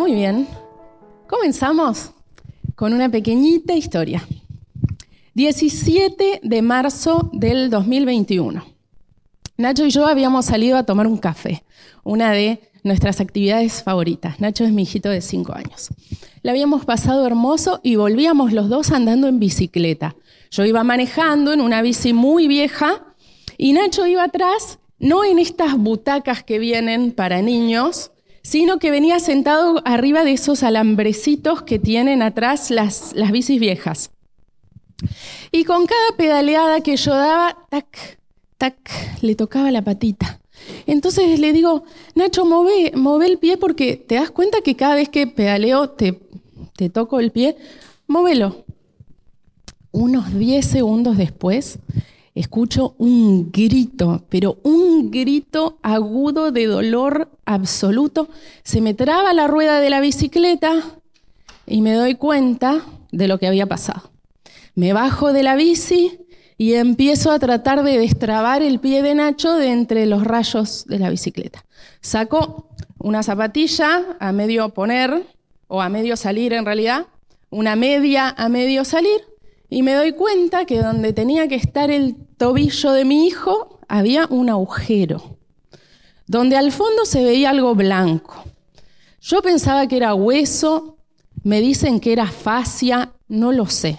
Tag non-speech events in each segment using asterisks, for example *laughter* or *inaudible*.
Muy bien. Comenzamos con una pequeñita historia. 17 de marzo del 2021. Nacho y yo habíamos salido a tomar un café, una de nuestras actividades favoritas. Nacho es mi hijito de 5 años. Le habíamos pasado hermoso y volvíamos los dos andando en bicicleta. Yo iba manejando en una bici muy vieja y Nacho iba atrás, no en estas butacas que vienen para niños, sino que venía sentado arriba de esos alambrecitos que tienen atrás las, las bicis viejas. Y con cada pedaleada que yo daba, tac, tac, le tocaba la patita. Entonces le digo, Nacho, move, el pie porque te das cuenta que cada vez que pedaleo te, te toco el pie, móvelo. Unos 10 segundos después, escucho un grito, pero un grito agudo de dolor absoluto. Se me traba la rueda de la bicicleta y me doy cuenta de lo que había pasado. Me bajo de la bici y empiezo a tratar de destrabar el pie de Nacho de entre los rayos de la bicicleta. Saco una zapatilla a medio poner, o a medio salir en realidad, una media a medio salir, y me doy cuenta que donde tenía que estar el tobillo de mi hijo había un agujero, donde al fondo se veía algo blanco. Yo pensaba que era hueso, me dicen que era fascia, no lo sé.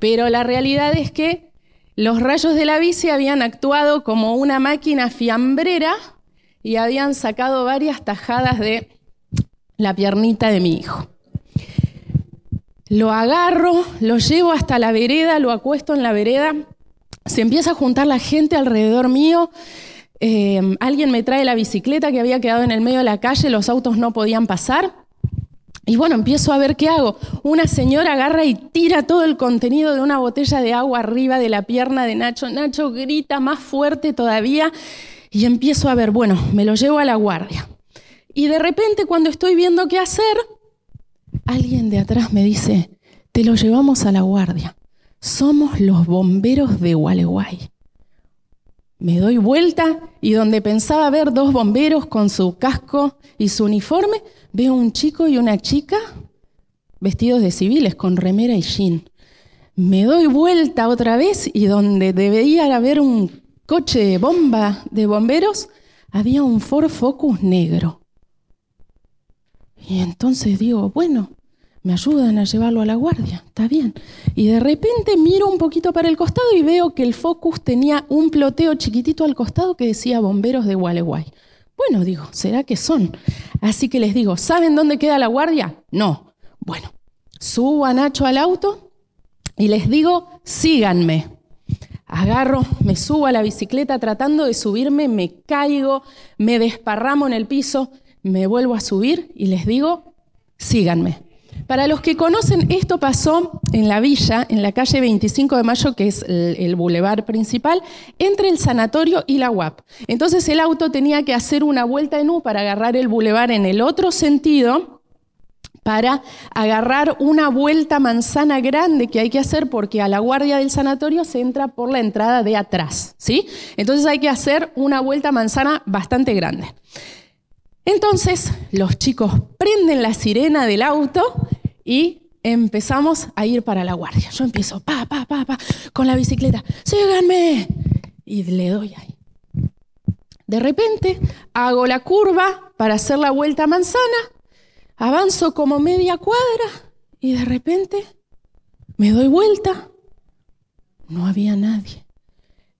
Pero la realidad es que los rayos de la bici habían actuado como una máquina fiambrera y habían sacado varias tajadas de la piernita de mi hijo. Lo agarro, lo llevo hasta la vereda, lo acuesto en la vereda, se empieza a juntar la gente alrededor mío. Eh, alguien me trae la bicicleta que había quedado en el medio de la calle, los autos no podían pasar. Y bueno, empiezo a ver qué hago. Una señora agarra y tira todo el contenido de una botella de agua arriba de la pierna de Nacho. Nacho grita más fuerte todavía y empiezo a ver, bueno, me lo llevo a la guardia. Y de repente cuando estoy viendo qué hacer, alguien de atrás me dice, te lo llevamos a la guardia. Somos los bomberos de Gualeguay. Me doy vuelta y donde pensaba ver dos bomberos con su casco y su uniforme, veo un chico y una chica vestidos de civiles con remera y jean. Me doy vuelta otra vez y donde debería haber un coche de bomba de bomberos, había un Ford Focus negro. Y entonces digo, bueno, me ayudan a llevarlo a la guardia, está bien. Y de repente miro un poquito para el costado y veo que el Focus tenía un ploteo chiquitito al costado que decía bomberos de Gualeguay. Bueno, digo, ¿será que son? Así que les digo, ¿saben dónde queda la guardia? No. Bueno, subo a Nacho al auto y les digo, síganme. Agarro, me subo a la bicicleta tratando de subirme, me caigo, me desparramo en el piso, me vuelvo a subir y les digo, síganme. Para los que conocen, esto pasó en la villa, en la calle 25 de Mayo, que es el, bulevar principal, entre el sanatorio y la UAP. Entonces el auto tenía que hacer una vuelta en U para agarrar el bulevar en el otro sentido para agarrar una vuelta manzana grande que hay que hacer porque a la guardia del sanatorio se entra por la entrada de atrás, ¿sí? Entonces hay que hacer una vuelta manzana bastante grande. Entonces los chicos prenden la sirena del auto y empezamos a ir para la guardia. Yo empiezo, pa, pa, pa, pa, con la bicicleta, síganme. Y le doy ahí. De repente hago la curva para hacer la vuelta manzana, avanzo como media cuadra y de repente me doy vuelta. No había nadie.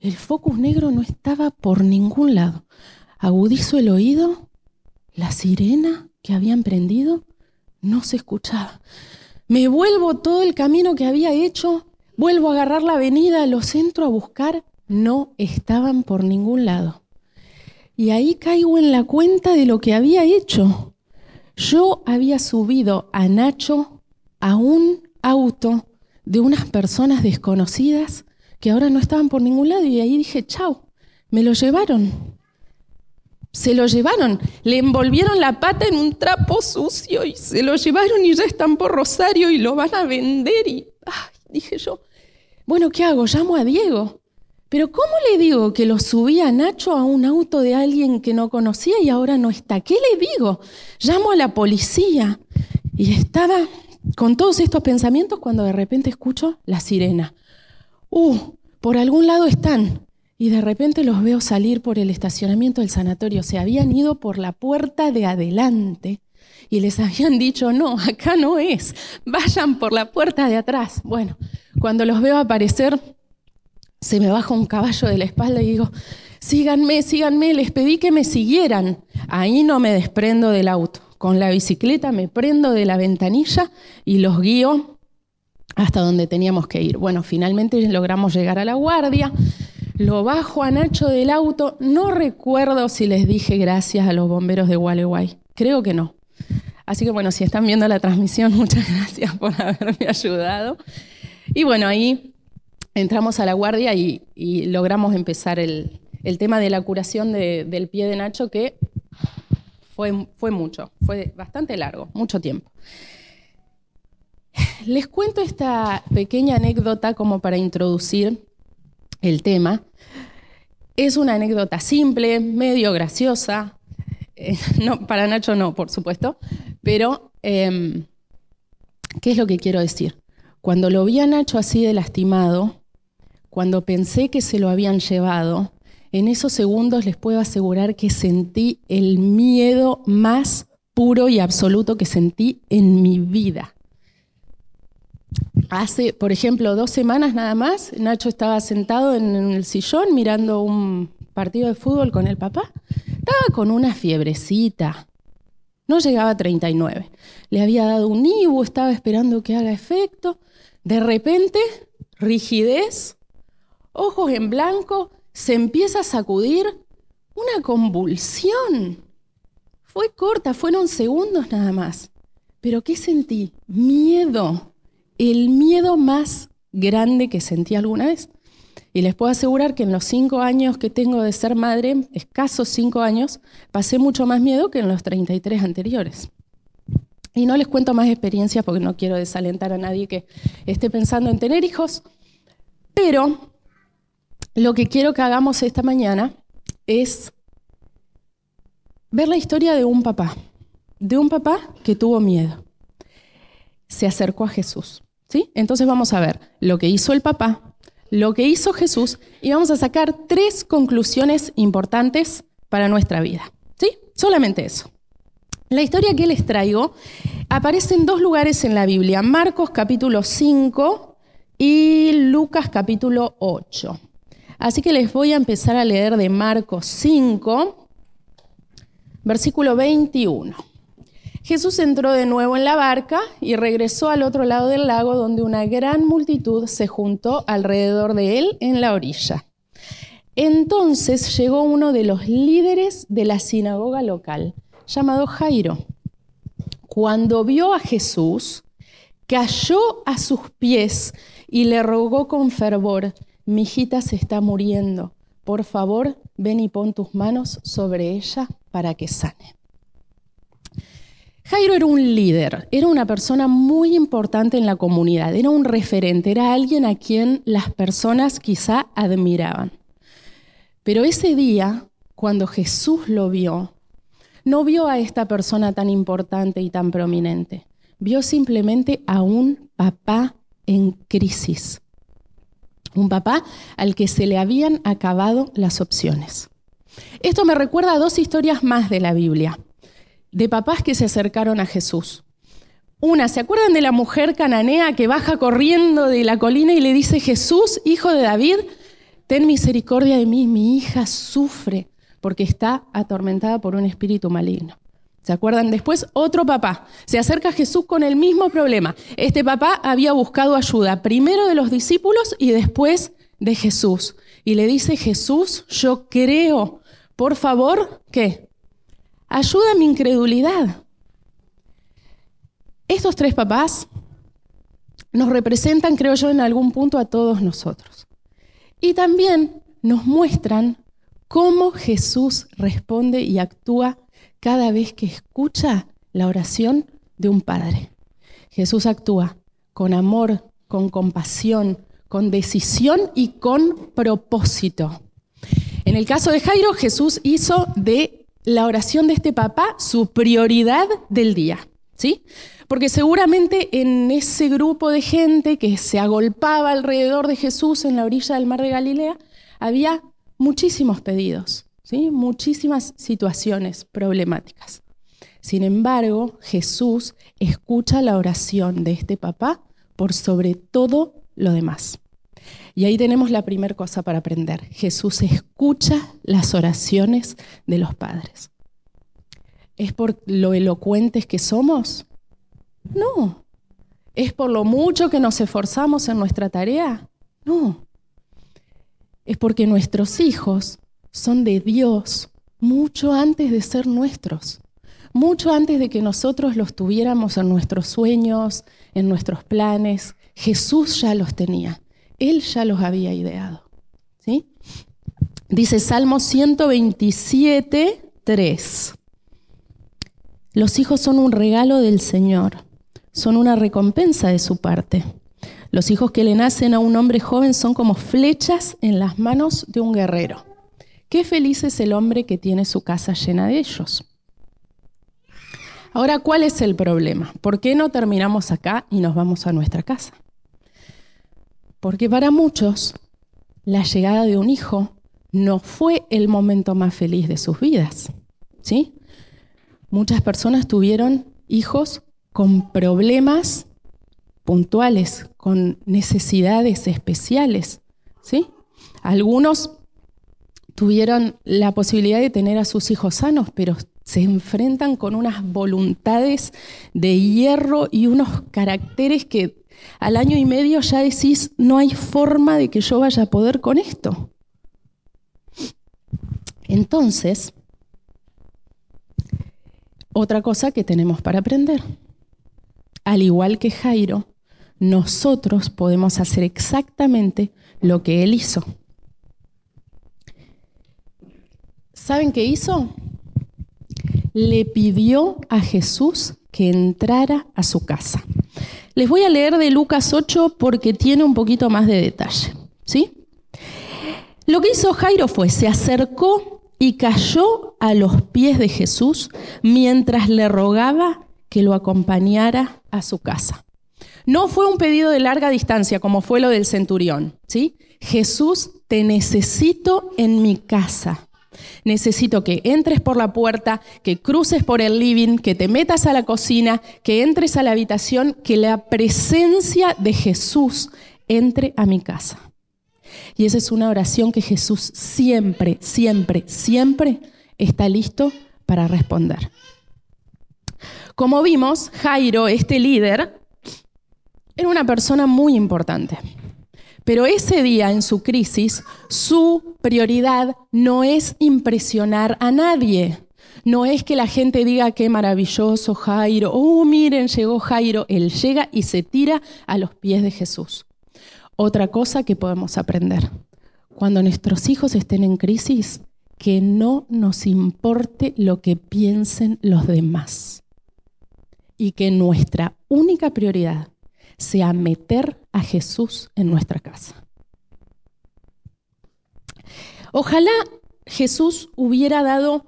El focus negro no estaba por ningún lado. Agudizo el oído la sirena que habían prendido no se escuchaba. Me vuelvo todo el camino que había hecho, vuelvo a agarrar la avenida, lo centro a buscar, no estaban por ningún lado. Y ahí caigo en la cuenta de lo que había hecho. Yo había subido a Nacho a un auto de unas personas desconocidas que ahora no estaban por ningún lado y ahí dije, chao, me lo llevaron se lo llevaron, le envolvieron la pata en un trapo sucio y se lo llevaron y ya están por Rosario y lo van a vender. Y dije yo, bueno, ¿qué hago? Llamo a Diego. Pero ¿cómo le digo que lo subí a Nacho a un auto de alguien que no conocía y ahora no está? ¿Qué le digo? Llamo a la policía. Y estaba con todos estos pensamientos cuando de repente escucho la sirena. Uh, por algún lado están. Y de repente los veo salir por el estacionamiento del sanatorio. Se habían ido por la puerta de adelante y les habían dicho, no, acá no es, vayan por la puerta de atrás. Bueno, cuando los veo aparecer, se me baja un caballo de la espalda y digo, síganme, síganme, les pedí que me siguieran. Ahí no me desprendo del auto. Con la bicicleta me prendo de la ventanilla y los guío hasta donde teníamos que ir. Bueno, finalmente logramos llegar a la guardia. Lo bajo a Nacho del auto. No recuerdo si les dije gracias a los bomberos de Gualeguay. Creo que no. Así que bueno, si están viendo la transmisión, *laughs* muchas gracias por haberme ayudado. Y bueno, ahí entramos a la guardia y, logramos empezar el, tema de la curación del pie de Nacho, que fue, mucho, fue bastante largo, mucho tiempo. Les cuento esta pequeña anécdota como para introducir el tema. Es una anécdota simple, medio graciosa. Eh, *laughs* no, para Nacho no, por supuesto. Pero, em, ¿qué es lo que quiero decir? Cuando lo vi a Nacho así de lastimado, cuando pensé que se lo habían llevado, en esos segundos les puedo asegurar que sentí el miedo más puro y absoluto que sentí en mi vida. Hace, por ejemplo, dos semanas nada más, Nacho estaba sentado en el sillón mirando un partido de fútbol con el papá. Estaba con una fiebrecita. No llegaba a 39. Le había dado un ibu, estaba esperando que haga efecto. De repente, rigidez, ojos en blanco, se empieza a sacudir una convulsión. Fue corta, fueron segundos nada más. Pero ¿qué sentí? Miedo el miedo más grande que sentí alguna vez. Y les puedo asegurar que en los cinco años que tengo de ser madre, escasos cinco años, pasé mucho más miedo que en los 33 anteriores. Y no les cuento más experiencias porque no quiero desalentar a nadie que esté pensando en tener hijos, pero lo que quiero que hagamos esta mañana es ver la historia de un papá, de un papá que tuvo miedo. Se acercó a Jesús. Entonces vamos a ver lo que hizo el papá, lo que hizo Jesús y vamos a sacar tres conclusiones importantes para nuestra vida. ¿Sí? Solamente eso. La historia que les traigo aparece en dos lugares en la Biblia, Marcos capítulo 5 y Lucas capítulo 8. Así que les voy a empezar a leer de Marcos 5, versículo 21. Jesús entró de nuevo en la barca y regresó al otro lado del lago donde una gran multitud se juntó alrededor de él en la orilla. Entonces llegó uno de los líderes de la sinagoga local, llamado Jairo. Cuando vio a Jesús, cayó a sus pies y le rogó con fervor, mi hijita se está muriendo, por favor, ven y pon tus manos sobre ella para que sane. Jairo era un líder, era una persona muy importante en la comunidad, era un referente, era alguien a quien las personas quizá admiraban. Pero ese día, cuando Jesús lo vio, no vio a esta persona tan importante y tan prominente, vio simplemente a un papá en crisis, un papá al que se le habían acabado las opciones. Esto me recuerda a dos historias más de la Biblia de papás que se acercaron a Jesús. Una, ¿se acuerdan de la mujer cananea que baja corriendo de la colina y le dice, Jesús, hijo de David, ten misericordia de mí, mi hija sufre porque está atormentada por un espíritu maligno. ¿Se acuerdan? Después otro papá se acerca a Jesús con el mismo problema. Este papá había buscado ayuda primero de los discípulos y después de Jesús. Y le dice, Jesús, yo creo, por favor, ¿qué? Ayuda a mi incredulidad. Estos tres papás nos representan, creo yo, en algún punto a todos nosotros. Y también nos muestran cómo Jesús responde y actúa cada vez que escucha la oración de un padre. Jesús actúa con amor, con compasión, con decisión y con propósito. En el caso de Jairo, Jesús hizo de la oración de este papá su prioridad del día, ¿sí? Porque seguramente en ese grupo de gente que se agolpaba alrededor de Jesús en la orilla del mar de Galilea, había muchísimos pedidos, ¿sí? muchísimas situaciones problemáticas. Sin embargo, Jesús escucha la oración de este papá por sobre todo lo demás. Y ahí tenemos la primera cosa para aprender. Jesús escucha las oraciones de los padres. ¿Es por lo elocuentes que somos? No. ¿Es por lo mucho que nos esforzamos en nuestra tarea? No. Es porque nuestros hijos son de Dios mucho antes de ser nuestros, mucho antes de que nosotros los tuviéramos en nuestros sueños, en nuestros planes. Jesús ya los tenía, Él ya los había ideado. ¿sí? Dice Salmo 127, 3. Los hijos son un regalo del Señor son una recompensa de su parte. Los hijos que le nacen a un hombre joven son como flechas en las manos de un guerrero. Qué feliz es el hombre que tiene su casa llena de ellos. Ahora, ¿cuál es el problema? ¿Por qué no terminamos acá y nos vamos a nuestra casa? Porque para muchos la llegada de un hijo no fue el momento más feliz de sus vidas. ¿sí? Muchas personas tuvieron hijos con problemas puntuales, con necesidades especiales. ¿sí? Algunos tuvieron la posibilidad de tener a sus hijos sanos, pero se enfrentan con unas voluntades de hierro y unos caracteres que al año y medio ya decís, no hay forma de que yo vaya a poder con esto. Entonces, otra cosa que tenemos para aprender al igual que Jairo, nosotros podemos hacer exactamente lo que él hizo. ¿Saben qué hizo? Le pidió a Jesús que entrara a su casa. Les voy a leer de Lucas 8 porque tiene un poquito más de detalle. ¿sí? Lo que hizo Jairo fue, se acercó y cayó a los pies de Jesús mientras le rogaba que lo acompañara a su casa. No fue un pedido de larga distancia como fue lo del centurión, ¿sí? Jesús, te necesito en mi casa. Necesito que entres por la puerta, que cruces por el living, que te metas a la cocina, que entres a la habitación, que la presencia de Jesús entre a mi casa. Y esa es una oración que Jesús siempre, siempre, siempre está listo para responder. Como vimos, Jairo, este líder, era una persona muy importante. Pero ese día en su crisis, su prioridad no es impresionar a nadie. No es que la gente diga qué maravilloso Jairo, oh miren, llegó Jairo. Él llega y se tira a los pies de Jesús. Otra cosa que podemos aprender, cuando nuestros hijos estén en crisis, que no nos importe lo que piensen los demás y que nuestra única prioridad sea meter a Jesús en nuestra casa. Ojalá Jesús hubiera dado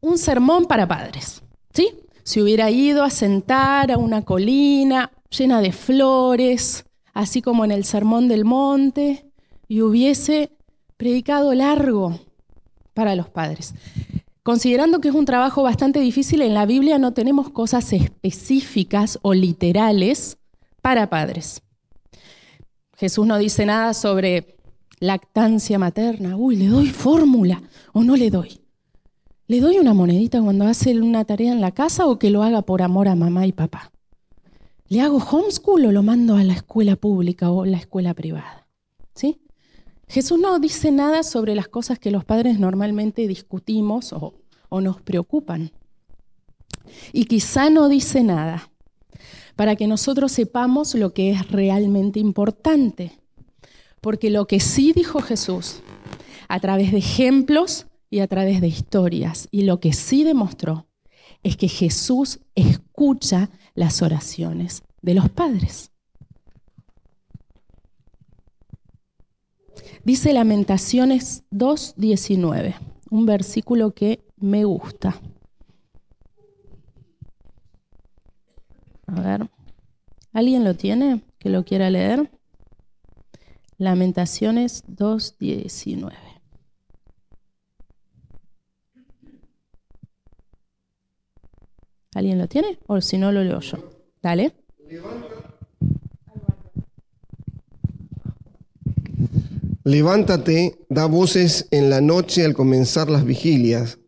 un sermón para padres, ¿sí? Se hubiera ido a sentar a una colina llena de flores, así como en el Sermón del Monte, y hubiese predicado largo para los padres. Considerando que es un trabajo bastante difícil, en la Biblia no tenemos cosas específicas o literales para padres. Jesús no dice nada sobre lactancia materna. Uy, le doy fórmula o no le doy. ¿Le doy una monedita cuando hace una tarea en la casa o que lo haga por amor a mamá y papá? ¿Le hago homeschool o lo mando a la escuela pública o la escuela privada? ¿Sí? Jesús no dice nada sobre las cosas que los padres normalmente discutimos o, nos preocupan. Y quizá no dice nada para que nosotros sepamos lo que es realmente importante. Porque lo que sí dijo Jesús, a través de ejemplos y a través de historias, y lo que sí demostró, es que Jesús escucha las oraciones de los padres. Dice Lamentaciones 2.19, un versículo que me gusta. A ver, ¿alguien lo tiene que lo quiera leer? Lamentaciones 2.19. ¿Alguien lo tiene? O si no, lo leo yo. Dale. Levántate, da voces en la noche al comenzar las vigilias.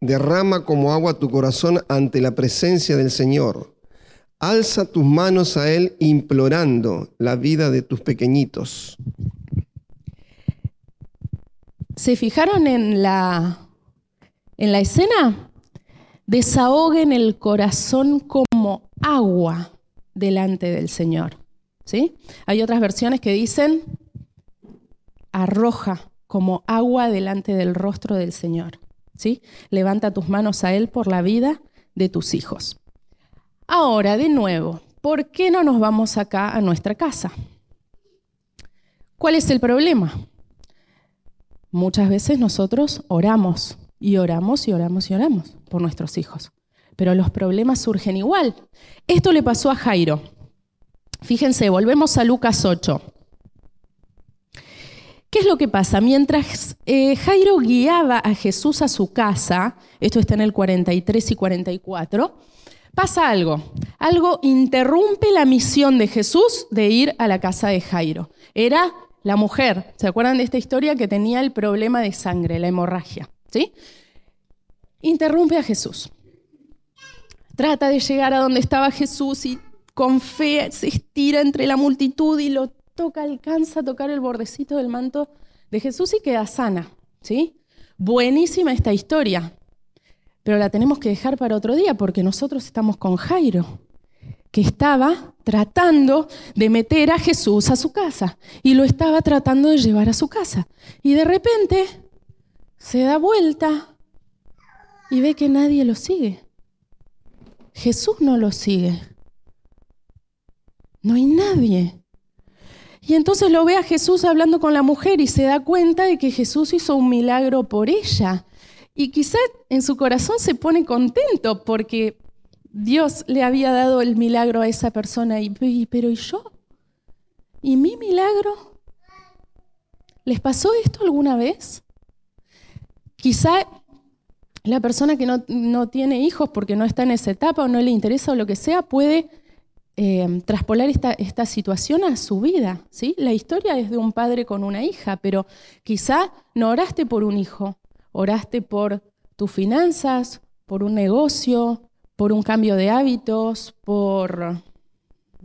Derrama como agua tu corazón ante la presencia del Señor. Alza tus manos a Él implorando la vida de tus pequeñitos. ¿Se fijaron en la, en la escena? Desahoguen el corazón como agua delante del Señor. ¿sí? Hay otras versiones que dicen arroja como agua delante del rostro del Señor. ¿sí? Levanta tus manos a Él por la vida de tus hijos. Ahora, de nuevo, ¿por qué no nos vamos acá a nuestra casa? ¿Cuál es el problema? Muchas veces nosotros oramos y oramos y oramos y oramos por nuestros hijos, pero los problemas surgen igual. Esto le pasó a Jairo. Fíjense, volvemos a Lucas 8. ¿Qué es lo que pasa? Mientras eh, Jairo guiaba a Jesús a su casa, esto está en el 43 y 44, pasa algo. Algo interrumpe la misión de Jesús de ir a la casa de Jairo. Era la mujer, ¿se acuerdan de esta historia que tenía el problema de sangre, la hemorragia? ¿Sí? Interrumpe a Jesús. Trata de llegar a donde estaba Jesús y con fe se estira entre la multitud y lo toca, alcanza a tocar el bordecito del manto de Jesús y queda sana. ¿Sí? Buenísima esta historia, pero la tenemos que dejar para otro día porque nosotros estamos con Jairo que estaba tratando de meter a Jesús a su casa y lo estaba tratando de llevar a su casa. Y de repente se da vuelta y ve que nadie lo sigue. Jesús no lo sigue. No hay nadie. Y entonces lo ve a Jesús hablando con la mujer y se da cuenta de que Jesús hizo un milagro por ella. Y quizá en su corazón se pone contento porque Dios le había dado el milagro a esa persona, y, pero ¿y yo? ¿Y mi milagro? ¿Les pasó esto alguna vez? Quizá la persona que no, tiene hijos porque no está en esa etapa o no le interesa o lo que sea, puede eh, traspolar esta, esta, situación a su vida. ¿sí? La historia es de un padre con una hija, pero quizá no oraste por un hijo, oraste por tus finanzas, por un negocio, por un cambio de hábitos, por,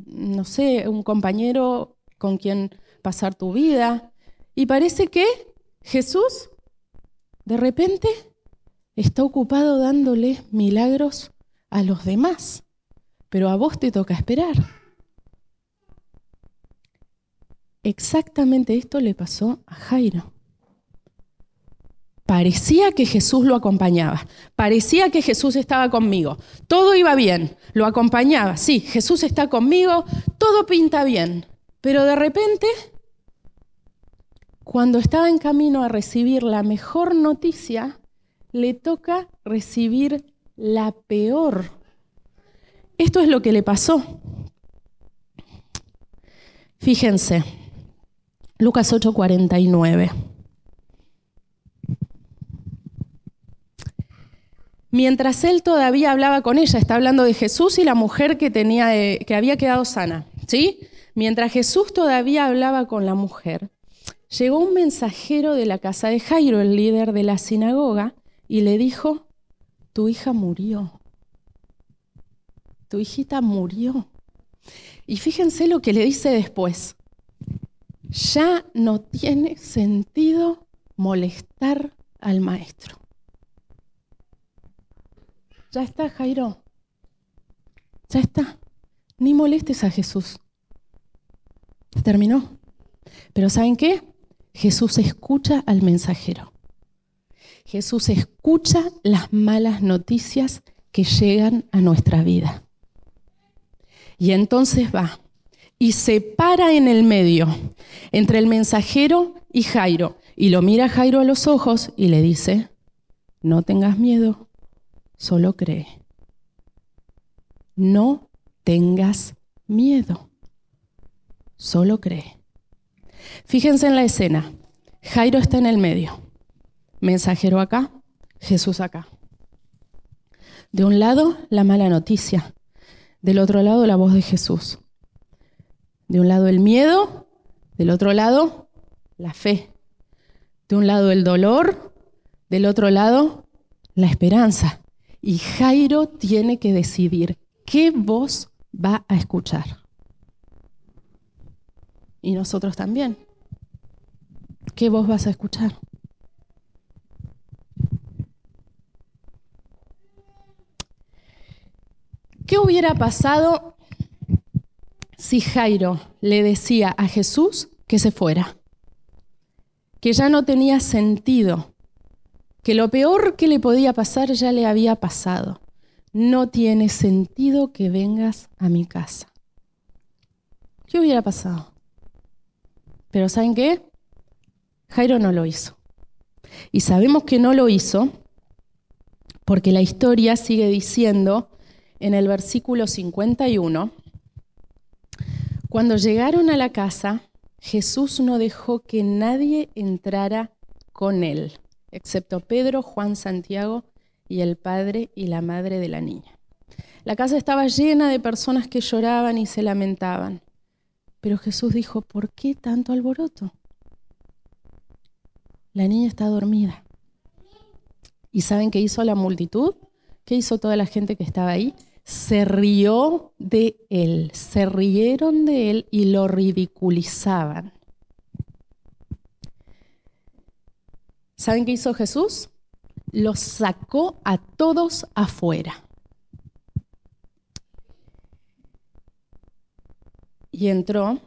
no sé, un compañero con quien pasar tu vida. Y parece que Jesús, de repente, está ocupado dándole milagros a los demás, pero a vos te toca esperar. Exactamente esto le pasó a Jairo. Parecía que Jesús lo acompañaba, parecía que Jesús estaba conmigo, todo iba bien, lo acompañaba, sí, Jesús está conmigo, todo pinta bien, pero de repente, cuando estaba en camino a recibir la mejor noticia, le toca recibir la peor. Esto es lo que le pasó. Fíjense, Lucas 8:49. Mientras él todavía hablaba con ella, está hablando de Jesús y la mujer que, tenía, eh, que había quedado sana. ¿sí? Mientras Jesús todavía hablaba con la mujer, llegó un mensajero de la casa de Jairo, el líder de la sinagoga, y le dijo, tu hija murió. Tu hijita murió. Y fíjense lo que le dice después. Ya no tiene sentido molestar al maestro. Ya está, Jairo. Ya está. Ni molestes a Jesús. Terminó. Pero ¿saben qué? Jesús escucha al mensajero. Jesús escucha las malas noticias que llegan a nuestra vida. Y entonces va y se para en el medio, entre el mensajero y Jairo, y lo mira Jairo a los ojos y le dice, no tengas miedo, solo cree. No tengas miedo, solo cree. Fíjense en la escena. Jairo está en el medio. Mensajero acá, Jesús acá. De un lado, la mala noticia. Del otro lado, la voz de Jesús. De un lado, el miedo. Del otro lado, la fe. De un lado, el dolor. Del otro lado, la esperanza. Y Jairo tiene que decidir qué voz va a escuchar. Y nosotros también. ¿Qué voz vas a escuchar? ¿Qué hubiera pasado si Jairo le decía a Jesús que se fuera? Que ya no tenía sentido, que lo peor que le podía pasar ya le había pasado. No tiene sentido que vengas a mi casa. ¿Qué hubiera pasado? Pero ¿saben qué? Jairo no lo hizo. Y sabemos que no lo hizo porque la historia sigue diciendo en el versículo 51, cuando llegaron a la casa, Jesús no dejó que nadie entrara con él, excepto Pedro, Juan, Santiago y el padre y la madre de la niña. La casa estaba llena de personas que lloraban y se lamentaban. Pero Jesús dijo, ¿por qué tanto alboroto? La niña está dormida. ¿Y saben qué hizo la multitud? ¿Qué hizo toda la gente que estaba ahí? Se rió de él, se rieron de él y lo ridiculizaban. ¿Saben qué hizo Jesús? Los sacó a todos afuera. Y entró,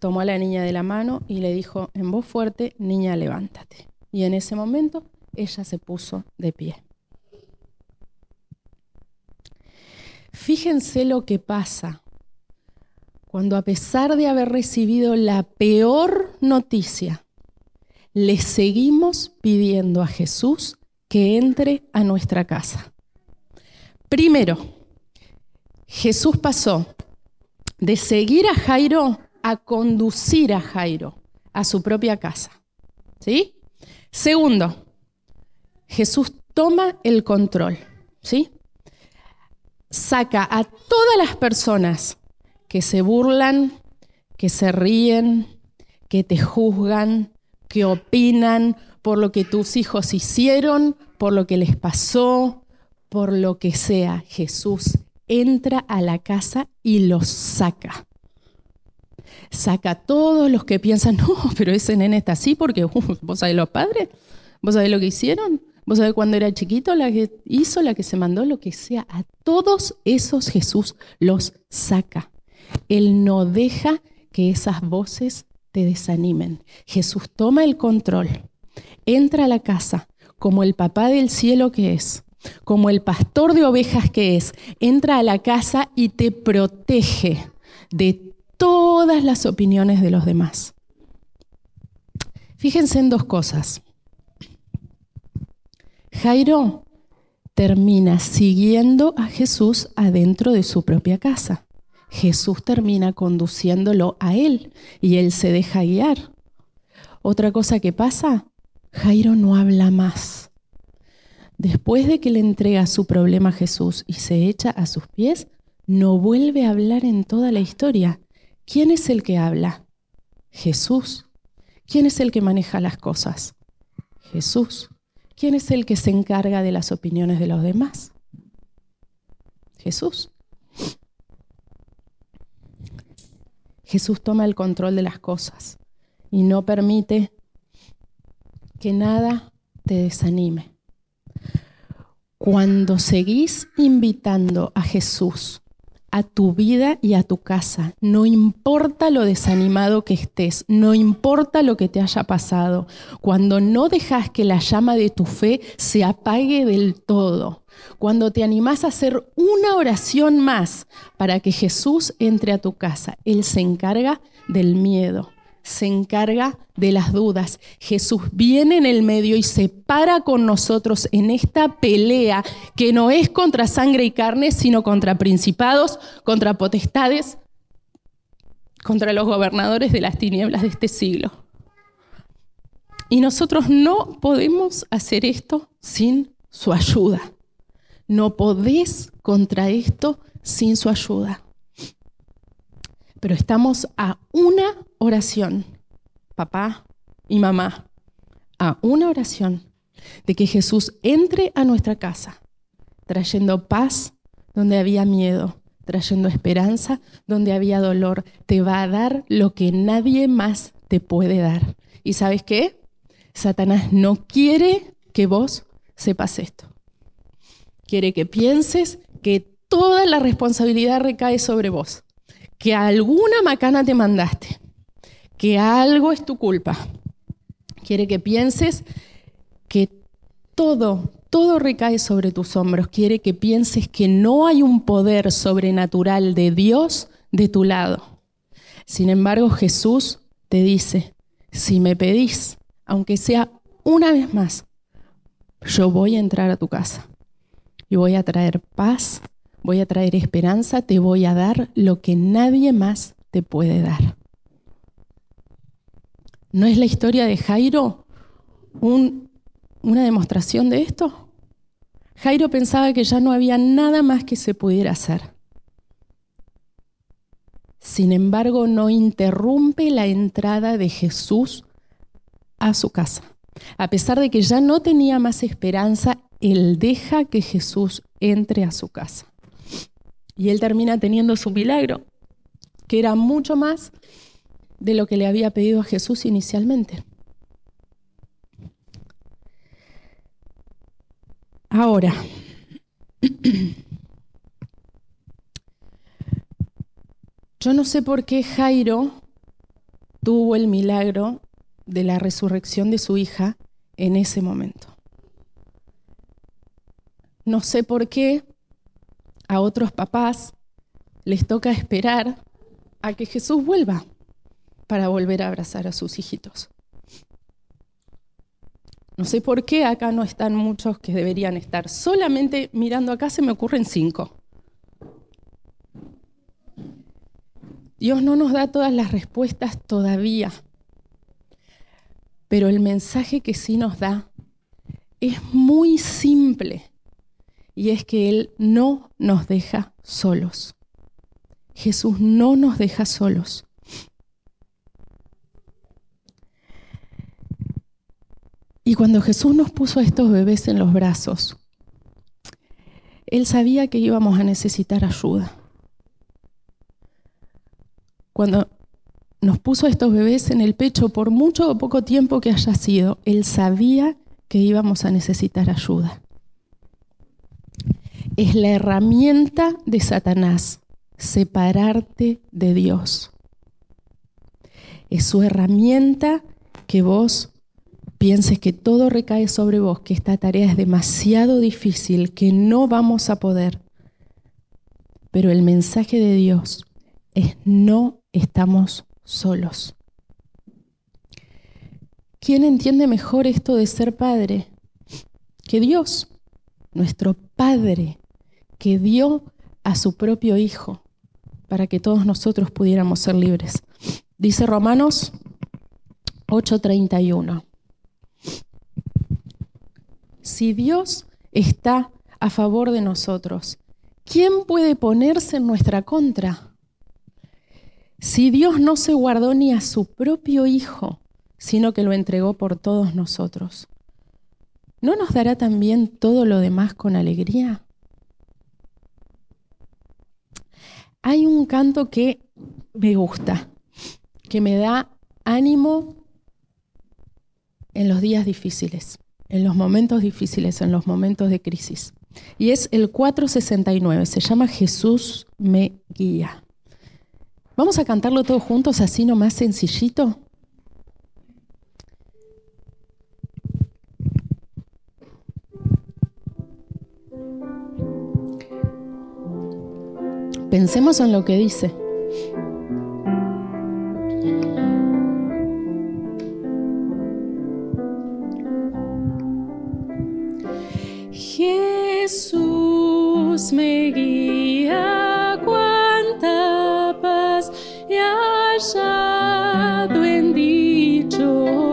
tomó a la niña de la mano y le dijo en voz fuerte, niña, levántate. Y en ese momento ella se puso de pie. Fíjense lo que pasa cuando a pesar de haber recibido la peor noticia, le seguimos pidiendo a Jesús que entre a nuestra casa. Primero, Jesús pasó de seguir a Jairo a conducir a Jairo a su propia casa. ¿Sí? Segundo, Jesús toma el control. ¿Sí? Saca a todas las personas que se burlan, que se ríen, que te juzgan, que opinan por lo que tus hijos hicieron, por lo que les pasó, por lo que sea. Jesús entra a la casa y los saca. Saca a todos los que piensan, *laughs* no, pero ese nene está así porque *laughs* vos sabés los padres, vos sabés lo que hicieron, vos sabés cuando era chiquito la que hizo, la que se mandó, lo que sea. A todos esos Jesús los saca. Él no deja que esas voces te desanimen. Jesús toma el control, entra a la casa como el papá del cielo que es como el pastor de ovejas que es, entra a la casa y te protege de todas las opiniones de los demás. Fíjense en dos cosas. Jairo termina siguiendo a Jesús adentro de su propia casa. Jesús termina conduciéndolo a él y él se deja guiar. Otra cosa que pasa, Jairo no habla más. Después de que le entrega su problema a Jesús y se echa a sus pies, no vuelve a hablar en toda la historia. ¿Quién es el que habla? Jesús. ¿Quién es el que maneja las cosas? Jesús. ¿Quién es el que se encarga de las opiniones de los demás? Jesús. Jesús toma el control de las cosas y no permite que nada te desanime. Cuando seguís invitando a Jesús a tu vida y a tu casa. No importa lo desanimado que estés, no importa lo que te haya pasado, cuando no dejas que la llama de tu fe se apague del todo, cuando te animás a hacer una oración más para que Jesús entre a tu casa, Él se encarga del miedo, se encarga de las dudas. Jesús viene en el medio y se para con nosotros en esta pelea que no es contra sangre y carne, sino contra principados, contra potestades, contra los gobernadores de las tinieblas de este siglo. Y nosotros no podemos hacer esto sin su ayuda. No podés contra esto sin su ayuda. Pero estamos a una oración, papá y mamá, a una oración de que Jesús entre a nuestra casa, trayendo paz donde había miedo, trayendo esperanza donde había dolor. Te va a dar lo que nadie más te puede dar. ¿Y sabes qué? Satanás no quiere que vos sepas esto. Quiere que pienses que toda la responsabilidad recae sobre vos que alguna macana te mandaste, que algo es tu culpa. Quiere que pienses que todo, todo recae sobre tus hombros. Quiere que pienses que no hay un poder sobrenatural de Dios de tu lado. Sin embargo, Jesús te dice, si me pedís, aunque sea una vez más, yo voy a entrar a tu casa voy a traer paz voy a traer esperanza, te voy a dar lo que nadie más te puede dar. ¿No es la historia de Jairo una demostración de esto? Jairo pensaba que ya no había nada más que se pudiera hacer. Sin embargo, no interrumpe la entrada de Jesús a su casa. A pesar de que ya no tenía más esperanza, él deja que Jesús entre a su casa. Y él termina teniendo su milagro, que era mucho más de lo que le había pedido a Jesús inicialmente. Ahora, *clears throat* yo no sé por qué Jairo tuvo el milagro de la resurrección de su hija en ese momento. No sé por qué a otros papás les toca esperar a que Jesús vuelva para volver a abrazar a sus hijitos. No sé por qué acá no están muchos que deberían estar. Solamente mirando acá se me ocurren cinco. Dios no nos da todas las respuestas todavía, pero el mensaje que sí nos da es muy simple y es que Él no nos deja solos. Jesús no nos deja solos. Y cuando Jesús nos puso a estos bebés en los brazos, Él sabía que íbamos a necesitar ayuda. Cuando nos puso a estos bebés en el pecho, por mucho o poco tiempo que haya sido, Él sabía que íbamos a necesitar ayuda es la herramienta de Satanás, separarte de Dios. Es su herramienta que vos pienses que todo recae sobre vos, que esta tarea es demasiado difícil, que no vamos a poder. Pero el mensaje de Dios es no estamos solos. ¿Quién entiende mejor esto de ser padre? Que Dios, nuestro Padre, que dio a su propio Hijo para que todos nosotros pudiéramos ser libres. Dice Romanos 8:31. Si Dios está a favor de nosotros, ¿quién puede ponerse en nuestra contra? Si Dios no se guardó ni a su propio Hijo, sino que lo entregó por todos nosotros, ¿no nos dará también todo lo demás con alegría? Hay un canto que me gusta, que me da ánimo en los días difíciles, en los momentos difíciles, en los momentos de crisis. Y es el 469, se llama Jesús me guía. Vamos a cantarlo todos juntos así nomás sencillito. Pensemos en lo que dice. Jesús me guía, cuánta paz he hallado en dicho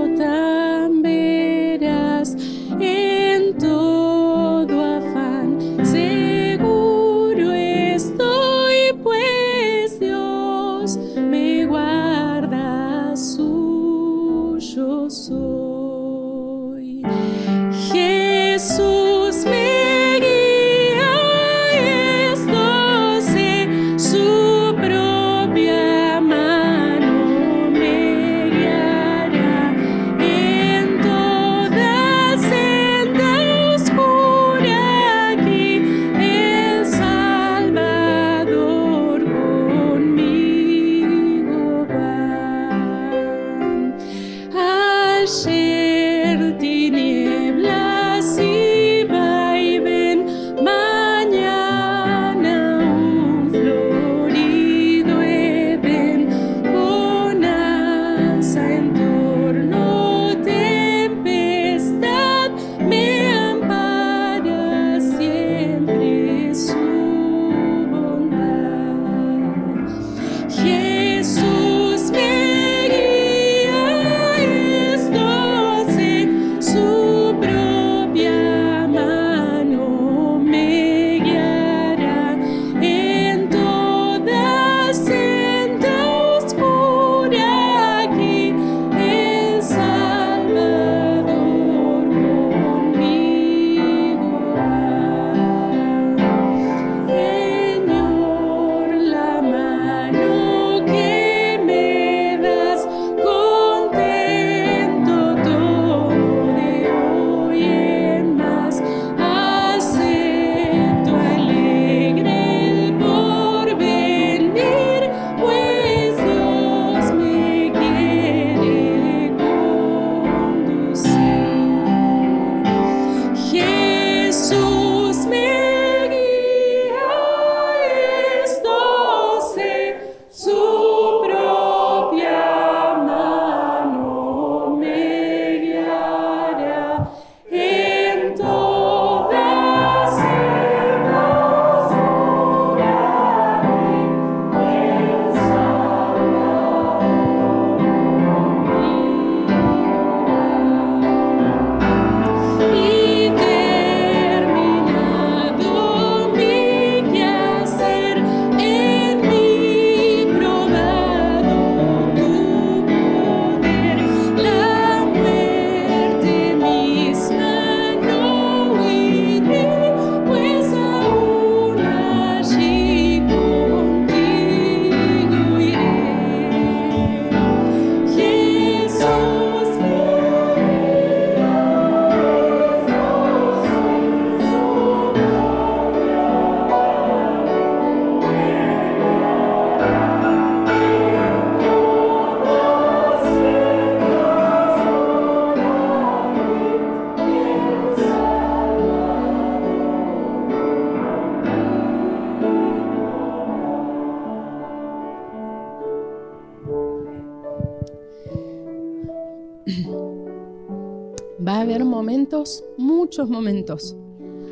Va a haber momentos, muchos momentos,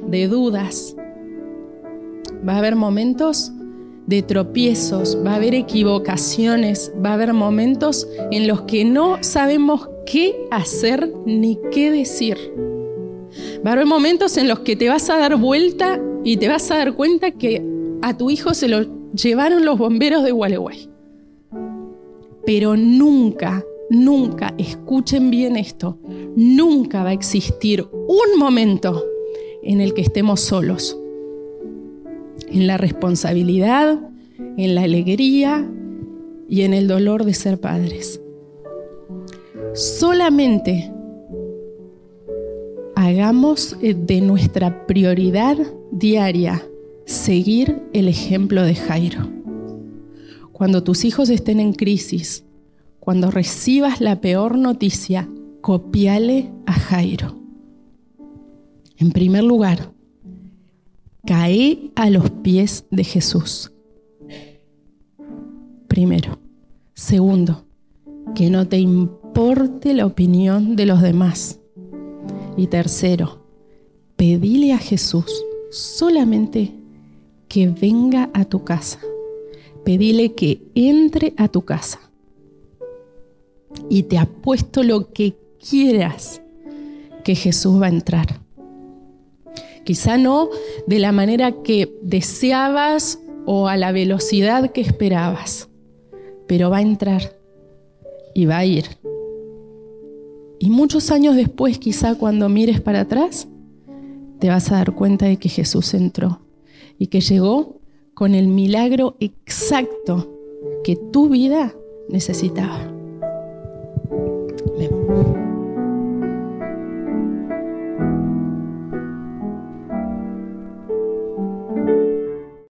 de dudas. Va a haber momentos de tropiezos, va a haber equivocaciones, va a haber momentos en los que no sabemos qué hacer ni qué decir. Va a haber momentos en los que te vas a dar vuelta y te vas a dar cuenta que a tu hijo se lo llevaron los bomberos de Gualeguay. Pero nunca, nunca, escuchen bien esto, nunca va a existir un momento en el que estemos solos. En la responsabilidad, en la alegría y en el dolor de ser padres. Solamente hagamos eh, de nuestra prioridad diaria seguir el ejemplo de Jairo. Cuando tus hijos estén en crisis, cuando recibas la peor noticia, copiale a Jairo. En primer lugar, cae a los pies de Jesús. Primero. Segundo, que no te importe la opinión de los demás. Y tercero, pedile a Jesús solamente que venga a tu casa. Pedile que entre a tu casa. Y te apuesto lo que quieras que Jesús va a entrar. Quizá no de la manera que deseabas o a la velocidad que esperabas, pero va a entrar y va a ir. Y muchos años después, quizá cuando mires para atrás, te vas a dar cuenta de que Jesús entró y que llegó con el milagro exacto que tu vida necesitaba. thank you